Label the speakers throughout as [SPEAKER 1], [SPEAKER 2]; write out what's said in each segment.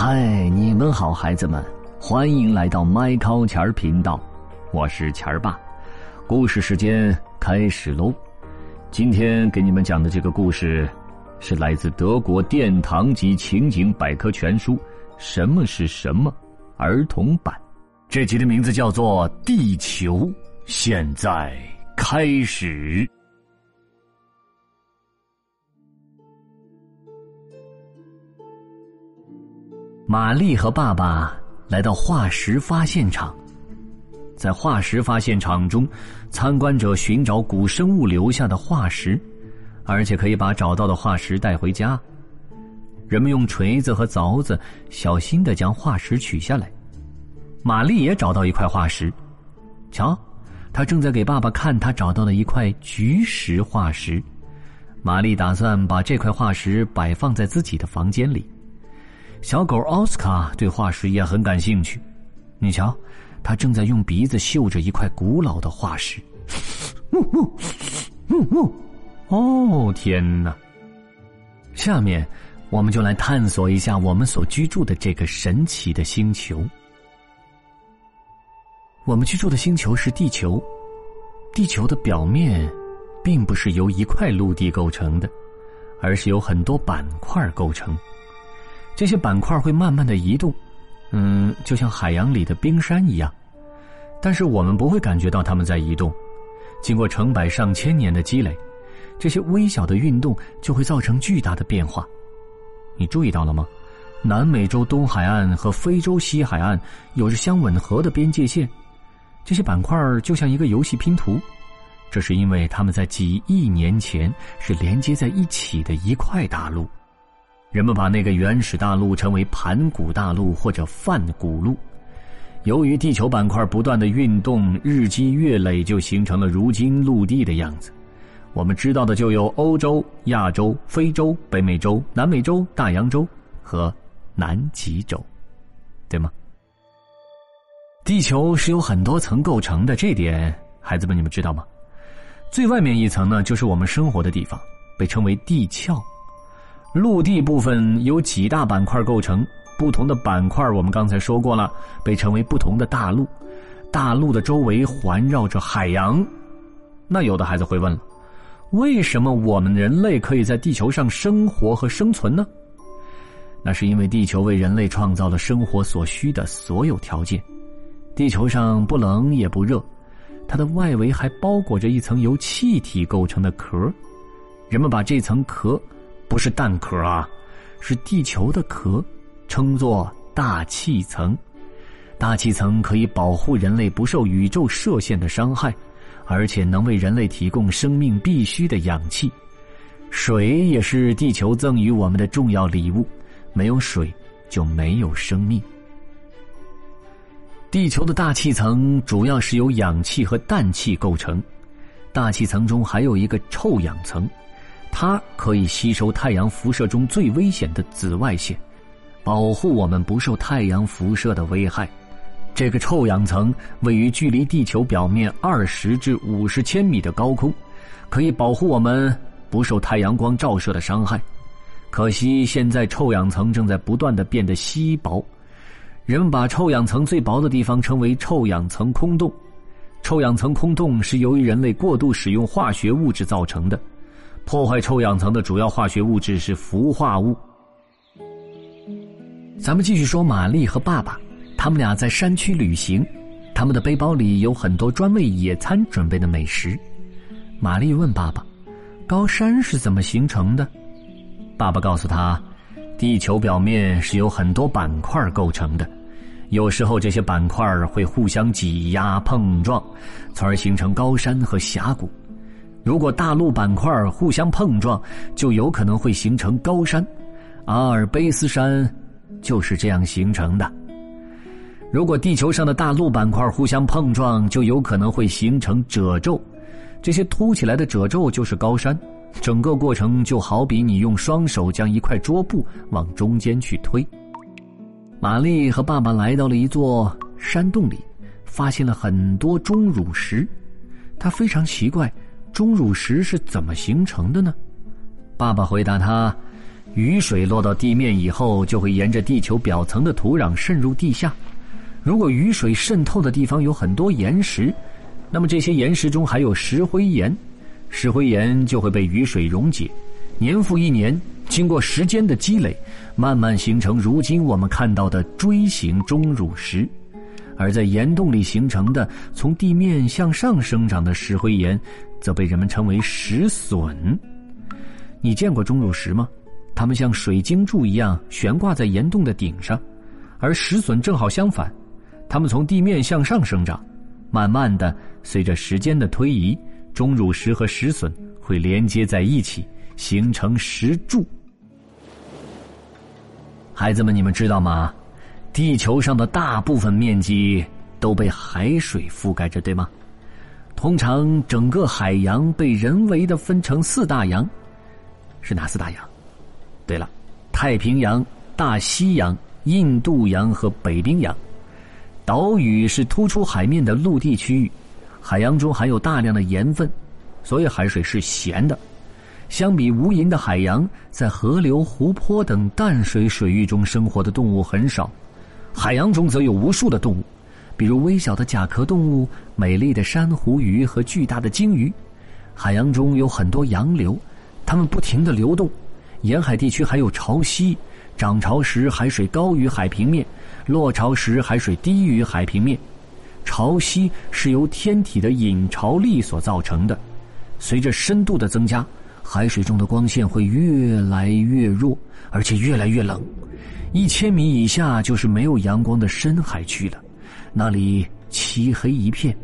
[SPEAKER 1] 嗨，你们好，孩子们，欢迎来到麦考钱儿频道，我是钱儿爸。故事时间开始喽！今天给你们讲的这个故事，是来自德国殿堂级情景百科全书《什么是什么》儿童版。这集的名字叫做《地球》，现在开始。玛丽和爸爸来到化石发现场，在化石发现场中，参观者寻找古生物留下的化石，而且可以把找到的化石带回家。人们用锤子和凿子小心的将化石取下来。玛丽也找到一块化石，瞧，她正在给爸爸看她找到的一块菊石化石。玛丽打算把这块化石摆放在自己的房间里。小狗奥斯卡对化石也很感兴趣，你瞧，他正在用鼻子嗅着一块古老的化石。哦天哪！下面，我们就来探索一下我们所居住的这个神奇的星球。我们居住的星球是地球，地球的表面，并不是由一块陆地构成的，而是由很多板块构成。这些板块会慢慢的移动，嗯，就像海洋里的冰山一样，但是我们不会感觉到它们在移动。经过成百上千年的积累，这些微小的运动就会造成巨大的变化。你注意到了吗？南美洲东海岸和非洲西海岸有着相吻合的边界线，这些板块就像一个游戏拼图，这是因为它们在几亿年前是连接在一起的一块大陆。人们把那个原始大陆称为盘古大陆或者泛古陆。由于地球板块不断的运动，日积月累，就形成了如今陆地的样子。我们知道的就有欧洲、亚洲、非洲、北美洲、南美洲、大洋洲和南极洲，对吗？地球是由很多层构成的，这点孩子们你们知道吗？最外面一层呢，就是我们生活的地方，被称为地壳。陆地部分由几大板块构成，不同的板块我们刚才说过了，被称为不同的大陆。大陆的周围环绕着海洋。那有的孩子会问了，为什么我们人类可以在地球上生活和生存呢？那是因为地球为人类创造了生活所需的所有条件。地球上不冷也不热，它的外围还包裹着一层由气体构成的壳。人们把这层壳。不是蛋壳啊，是地球的壳，称作大气层。大气层可以保护人类不受宇宙射线的伤害，而且能为人类提供生命必需的氧气。水也是地球赠予我们的重要礼物，没有水就没有生命。地球的大气层主要是由氧气和氮气构成，大气层中还有一个臭氧层。它可以吸收太阳辐射中最危险的紫外线，保护我们不受太阳辐射的危害。这个臭氧层位于距离地球表面二十至五十千米的高空，可以保护我们不受太阳光照射的伤害。可惜现在臭氧层正在不断的变得稀薄，人们把臭氧层最薄的地方称为臭氧层空洞。臭氧层空洞是由于人类过度使用化学物质造成的。破坏臭氧层的主要化学物质是氟化物。咱们继续说，玛丽和爸爸，他们俩在山区旅行，他们的背包里有很多专为野餐准备的美食。玛丽问爸爸：“高山是怎么形成的？”爸爸告诉他：“地球表面是由很多板块构成的，有时候这些板块会互相挤压碰撞，从而形成高山和峡谷。”如果大陆板块互相碰撞，就有可能会形成高山，阿尔卑斯山就是这样形成的。如果地球上的大陆板块互相碰撞，就有可能会形成褶皱，这些凸起来的褶皱就是高山。整个过程就好比你用双手将一块桌布往中间去推。玛丽和爸爸来到了一座山洞里，发现了很多钟乳石，他非常奇怪。钟乳石是怎么形成的呢？爸爸回答他：“雨水落到地面以后，就会沿着地球表层的土壤渗入地下。如果雨水渗透的地方有很多岩石，那么这些岩石中还有石灰岩，石灰岩就会被雨水溶解，年复一年，经过时间的积累，慢慢形成如今我们看到的锥形钟乳石。而在岩洞里形成的从地面向上生长的石灰岩，则被人们称为石笋。你见过钟乳石吗？它们像水晶柱一样悬挂在岩洞的顶上，而石笋正好相反，它们从地面向上生长，慢慢的随着时间的推移，钟乳石和石笋会连接在一起，形成石柱。孩子们，你们知道吗？地球上的大部分面积都被海水覆盖着，对吗？通常整个海洋被人为的分成四大洋，是哪四大洋？对了，太平洋、大西洋、印度洋和北冰洋。岛屿是突出海面的陆地区域，海洋中含有大量的盐分，所以海水是咸的。相比无垠的海洋，在河流、湖泊等淡水水域中生活的动物很少。海洋中则有无数的动物，比如微小的甲壳动物、美丽的珊瑚鱼和巨大的鲸鱼。海洋中有很多洋流，它们不停的流动。沿海地区还有潮汐，涨潮时海水高于海平面，落潮时海水低于海平面。潮汐是由天体的引潮力所造成的。随着深度的增加，海水中的光线会越来越弱，而且越来越冷。一千米以下就是没有阳光的深海区了，那里漆黑一片。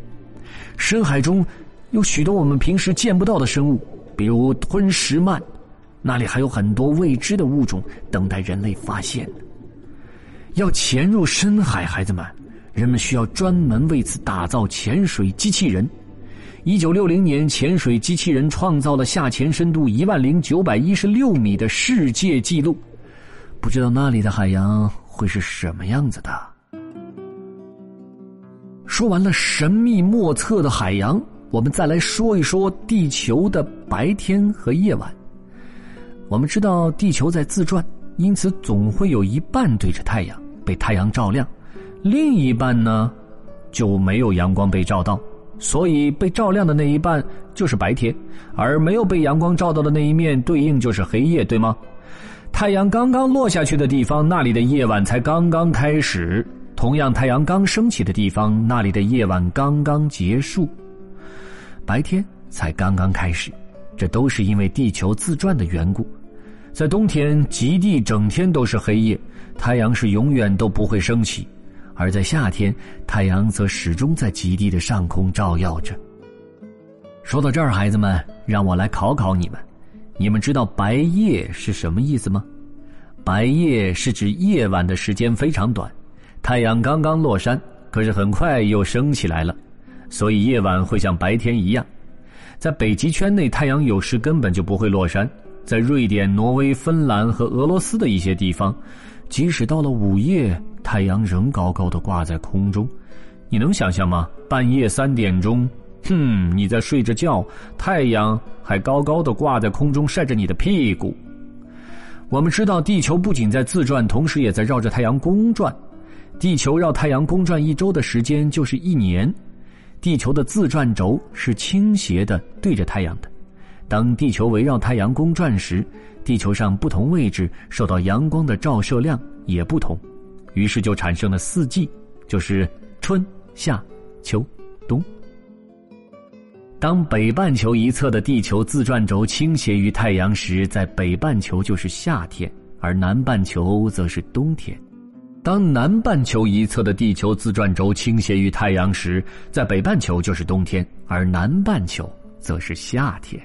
[SPEAKER 1] 深海中有许多我们平时见不到的生物，比如吞食鳗，那里还有很多未知的物种等待人类发现要潜入深海，孩子们，人们需要专门为此打造潜水机器人。一九六零年，潜水机器人创造了下潜深度一万零九百一十六米的世界纪录。不知道那里的海洋会是什么样子的。说完了神秘莫测的海洋，我们再来说一说地球的白天和夜晚。我们知道地球在自转，因此总会有一半对着太阳，被太阳照亮；另一半呢，就没有阳光被照到，所以被照亮的那一半就是白天，而没有被阳光照到的那一面，对应就是黑夜，对吗？太阳刚刚落下去的地方，那里的夜晚才刚刚开始；同样，太阳刚升起的地方，那里的夜晚刚刚结束，白天才刚刚开始。这都是因为地球自转的缘故。在冬天，极地整天都是黑夜，太阳是永远都不会升起；而在夏天，太阳则始终在极地的上空照耀着。说到这儿，孩子们，让我来考考你们。你们知道“白夜”是什么意思吗？白夜是指夜晚的时间非常短，太阳刚刚落山，可是很快又升起来了，所以夜晚会像白天一样。在北极圈内，太阳有时根本就不会落山。在瑞典、挪威、芬兰和俄罗斯的一些地方，即使到了午夜，太阳仍高高的挂在空中。你能想象吗？半夜三点钟。哼，你在睡着觉，太阳还高高的挂在空中晒着你的屁股。我们知道，地球不仅在自转，同时也在绕着太阳公转。地球绕太阳公转一周的时间就是一年。地球的自转轴是倾斜的，对着太阳的。当地球围绕太阳公转时，地球上不同位置受到阳光的照射量也不同，于是就产生了四季，就是春夏秋冬。当北半球一侧的地球自转轴倾斜于太阳时，在北半球就是夏天，而南半球则是冬天；当南半球一侧的地球自转轴倾斜于太阳时，在北半球就是冬天，而南半球则是夏天。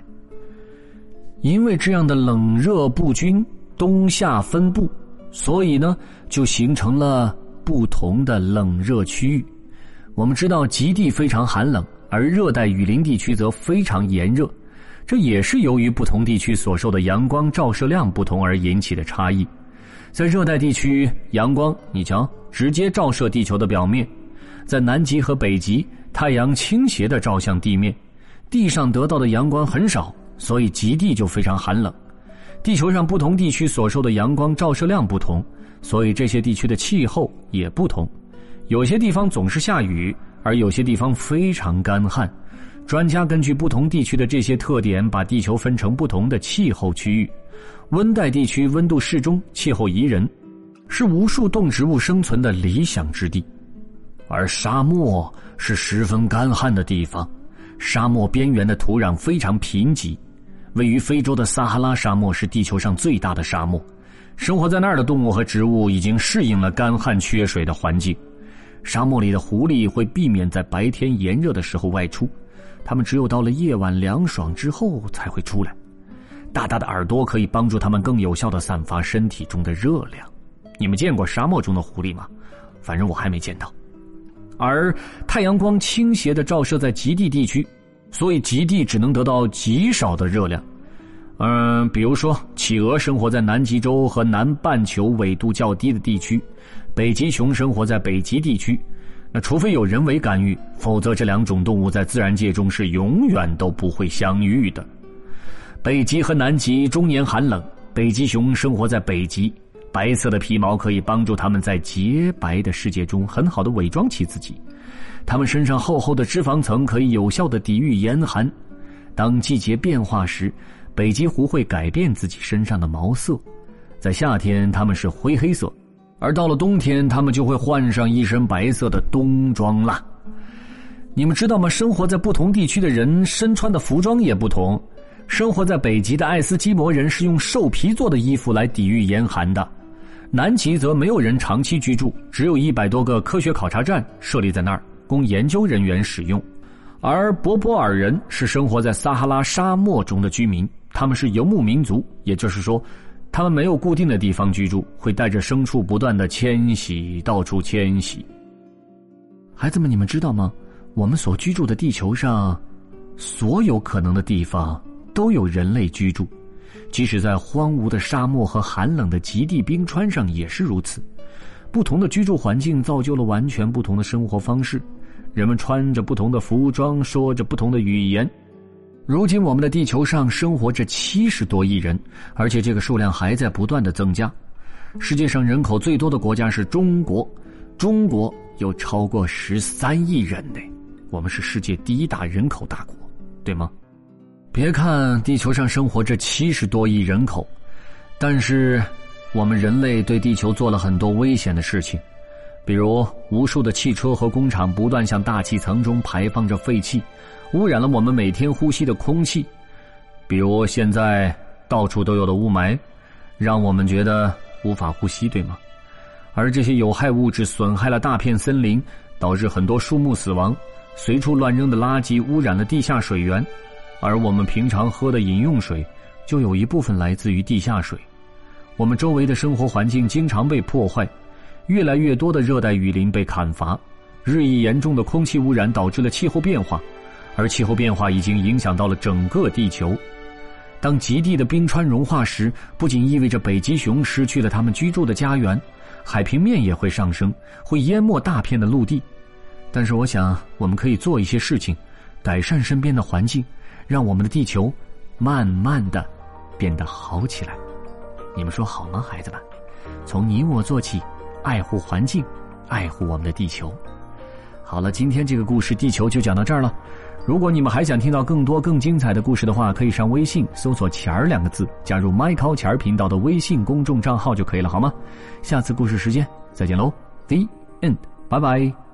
[SPEAKER 1] 因为这样的冷热不均、冬夏分布，所以呢，就形成了不同的冷热区域。我们知道，极地非常寒冷。而热带雨林地区则非常炎热，这也是由于不同地区所受的阳光照射量不同而引起的差异。在热带地区，阳光你瞧直接照射地球的表面；在南极和北极，太阳倾斜的照向地面，地上得到的阳光很少，所以极地就非常寒冷。地球上不同地区所受的阳光照射量不同，所以这些地区的气候也不同。有些地方总是下雨，而有些地方非常干旱。专家根据不同地区的这些特点，把地球分成不同的气候区域。温带地区温度适中，气候宜人，是无数动植物生存的理想之地。而沙漠是十分干旱的地方，沙漠边缘的土壤非常贫瘠。位于非洲的撒哈拉沙漠是地球上最大的沙漠，生活在那儿的动物和植物已经适应了干旱缺水的环境。沙漠里的狐狸会避免在白天炎热的时候外出，它们只有到了夜晚凉爽之后才会出来。大大的耳朵可以帮助它们更有效的散发身体中的热量。你们见过沙漠中的狐狸吗？反正我还没见到。而太阳光倾斜的照射在极地地区。所以极地只能得到极少的热量，嗯，比如说企鹅生活在南极洲和南半球纬度较低的地区，北极熊生活在北极地区。那除非有人为干预，否则这两种动物在自然界中是永远都不会相遇的。北极和南极终年寒冷，北极熊生活在北极，白色的皮毛可以帮助它们在洁白的世界中很好的伪装起自己。它们身上厚厚的脂肪层可以有效的抵御严寒。当季节变化时，北极狐会改变自己身上的毛色。在夏天，它们是灰黑色，而到了冬天，他们就会换上一身白色的冬装啦。你们知道吗？生活在不同地区的人身穿的服装也不同。生活在北极的爱斯基摩人是用兽皮做的衣服来抵御严寒的，南极则没有人长期居住，只有一百多个科学考察站设立在那儿。供研究人员使用，而博博尔人是生活在撒哈拉沙漠中的居民，他们是游牧民族，也就是说，他们没有固定的地方居住，会带着牲畜不断的迁徙，到处迁徙。孩子们，你们知道吗？我们所居住的地球上，所有可能的地方都有人类居住，即使在荒芜的沙漠和寒冷的极地冰川上也是如此。不同的居住环境造就了完全不同的生活方式。人们穿着不同的服装，说着不同的语言。如今，我们的地球上生活着七十多亿人，而且这个数量还在不断的增加。世界上人口最多的国家是中国，中国有超过十三亿人呢。我们是世界第一大人口大国，对吗？别看地球上生活着七十多亿人口，但是我们人类对地球做了很多危险的事情。比如，无数的汽车和工厂不断向大气层中排放着废气，污染了我们每天呼吸的空气。比如，现在到处都有的雾霾，让我们觉得无法呼吸，对吗？而这些有害物质损害了大片森林，导致很多树木死亡。随处乱扔的垃圾污染了地下水源，而我们平常喝的饮用水，就有一部分来自于地下水。我们周围的生活环境经常被破坏。越来越多的热带雨林被砍伐，日益严重的空气污染导致了气候变化，而气候变化已经影响到了整个地球。当极地的冰川融化时，不仅意味着北极熊失去了它们居住的家园，海平面也会上升，会淹没大片的陆地。但是，我想我们可以做一些事情，改善身边的环境，让我们的地球慢慢的变得好起来。你们说好吗，孩子们？从你我做起。爱护环境，爱护我们的地球。好了，今天这个故事《地球》就讲到这儿了。如果你们还想听到更多更精彩的故事的话，可以上微信搜索“钱儿”两个字，加入 Michael 钱儿频道的微信公众账号就可以了，好吗？下次故事时间再见喽，The End，拜拜。